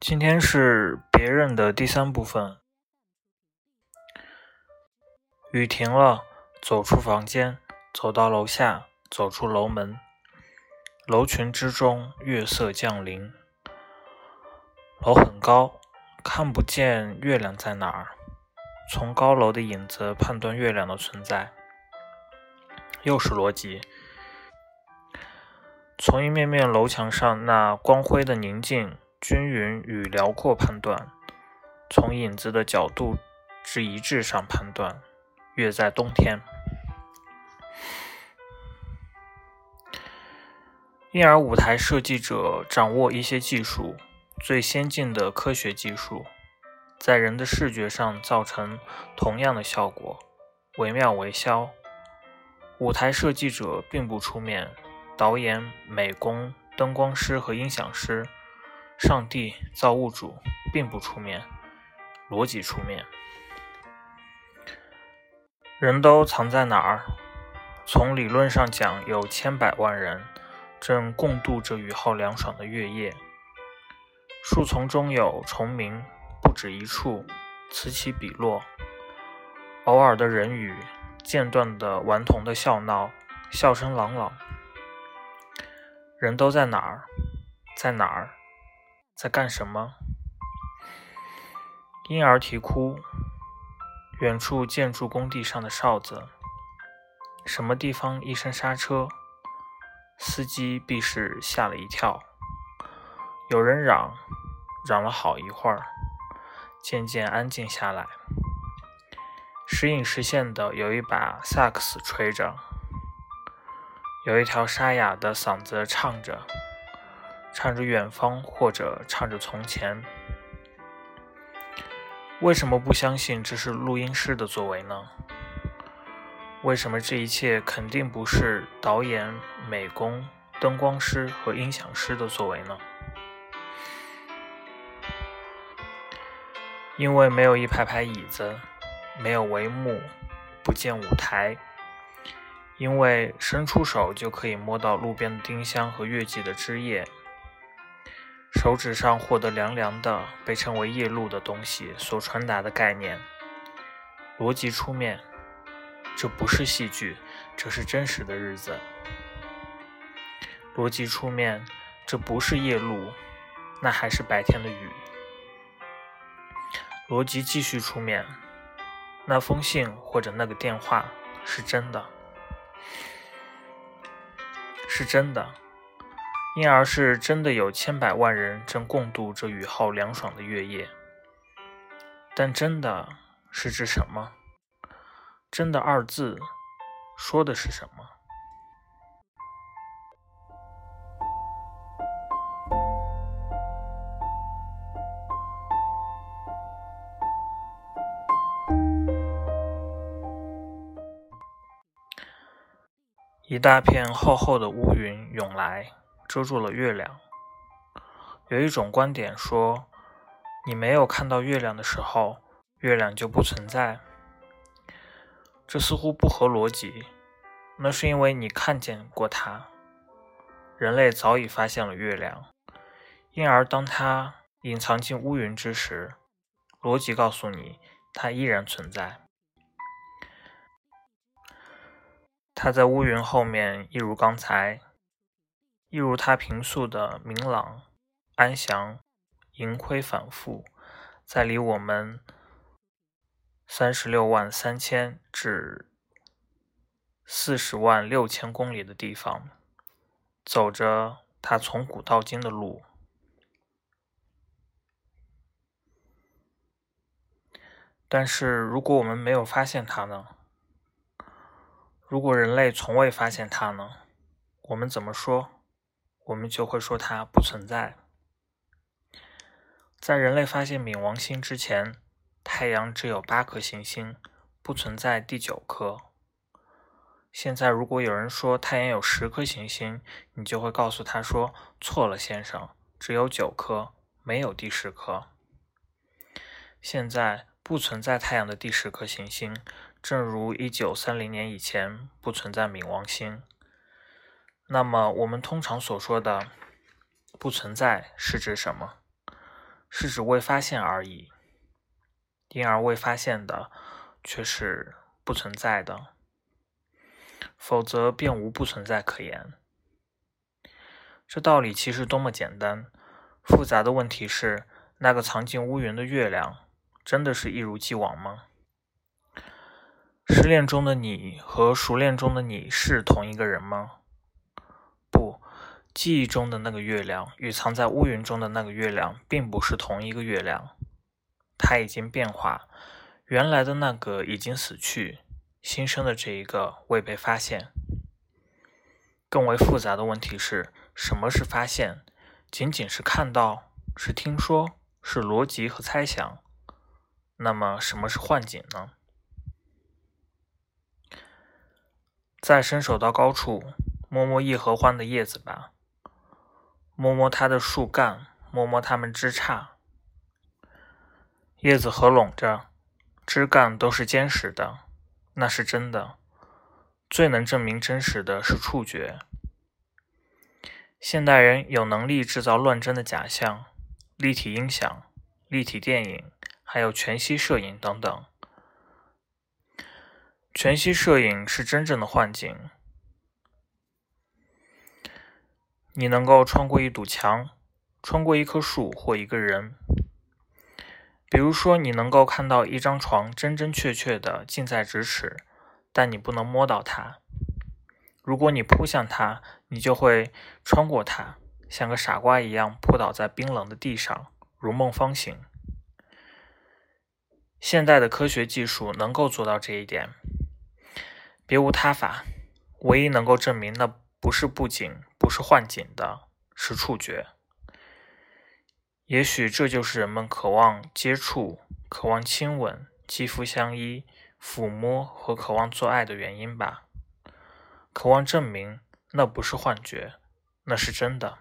今天是别人的第三部分。雨停了，走出房间，走到楼下，走出楼门。楼群之中，月色降临。楼很高，看不见月亮在哪儿。从高楼的影子判断月亮的存在，又是逻辑。从一面面楼墙上那光辉的宁静。均匀与辽阔判断，从影子的角度之一致上判断，月在冬天。因而，舞台设计者掌握一些技术，最先进的科学技术，在人的视觉上造成同样的效果，惟妙惟肖。舞台设计者并不出面，导演、美工、灯光师和音响师。上帝造物主并不出面，逻辑出面。人都藏在哪儿？从理论上讲，有千百万人正共度着雨后凉爽的月夜。树丛中有虫鸣，不止一处，此起彼落。偶尔的人语，间断的顽童的笑闹，笑声朗朗。人都在哪儿？在哪儿？在干什么？婴儿啼哭。远处建筑工地上的哨子。什么地方一声刹车，司机必是吓了一跳。有人嚷，嚷了好一会儿，渐渐安静下来。时隐时现的有一把萨克斯吹着，有一条沙哑的嗓子唱着。唱着远方，或者唱着从前。为什么不相信这是录音师的作为呢？为什么这一切肯定不是导演、美工、灯光师和音响师的作为呢？因为没有一排排椅子，没有帷幕，不见舞台。因为伸出手就可以摸到路边的丁香和月季的枝叶。手指上获得凉凉的，被称为夜露的东西所传达的概念，逻辑出面，这不是戏剧，这是真实的日子。逻辑出面，这不是夜露，那还是白天的雨。逻辑继续出面，那封信或者那个电话是真的，是真的。因而是真的有千百万人正共度这雨后凉爽的月夜，但真的是指什么？真的二字说的是什么？一大片厚厚的乌云涌来。遮住了月亮。有一种观点说，你没有看到月亮的时候，月亮就不存在。这似乎不合逻辑。那是因为你看见过它。人类早已发现了月亮，因而当它隐藏进乌云之时，逻辑告诉你，它依然存在。它在乌云后面，一如刚才。一如他平素的明朗、安详、盈亏反复，在离我们三十六万三千至四十万六千公里的地方，走着他从古到今的路。但是，如果我们没有发现它呢？如果人类从未发现它呢？我们怎么说？我们就会说它不存在。在人类发现冥王星之前，太阳只有八颗行星，不存在第九颗。现在，如果有人说太阳有十颗行星，你就会告诉他说：“错了，先生，只有九颗，没有第十颗。”现在不存在太阳的第十颗行星，正如一九三零年以前不存在冥王星。那么，我们通常所说的“不存在”是指什么？是指未发现而已，因而未发现的却是不存在的，否则便无不存在可言。这道理其实多么简单，复杂的问题是：那个藏进乌云的月亮，真的是一如既往吗？失恋中的你和熟练中的你是同一个人吗？不，记忆中的那个月亮与藏在乌云中的那个月亮并不是同一个月亮，它已经变化，原来的那个已经死去，新生的这一个未被发现。更为复杂的问题是什么是发现？仅仅是看到？是听说？是逻辑和猜想？那么什么是幻景呢？再伸手到高处，摸摸一合欢的叶子吧，摸摸它的树干，摸摸它们枝杈。叶子合拢着，枝干都是坚实的，那是真的。最能证明真实的是触觉。现代人有能力制造乱真的假象，立体音响、立体电影，还有全息摄影等等。全息摄影是真正的幻境，你能够穿过一堵墙，穿过一棵树或一个人。比如说，你能够看到一张床真真确确的近在咫尺，但你不能摸到它。如果你扑向它，你就会穿过它，像个傻瓜一样扑倒在冰冷的地上，如梦方醒。现代的科学技术能够做到这一点。别无他法，唯一能够证明那不是布景、不是幻景的，是触觉。也许这就是人们渴望接触、渴望亲吻、肌肤相依、抚摸和渴望做爱的原因吧。渴望证明那不是幻觉，那是真的。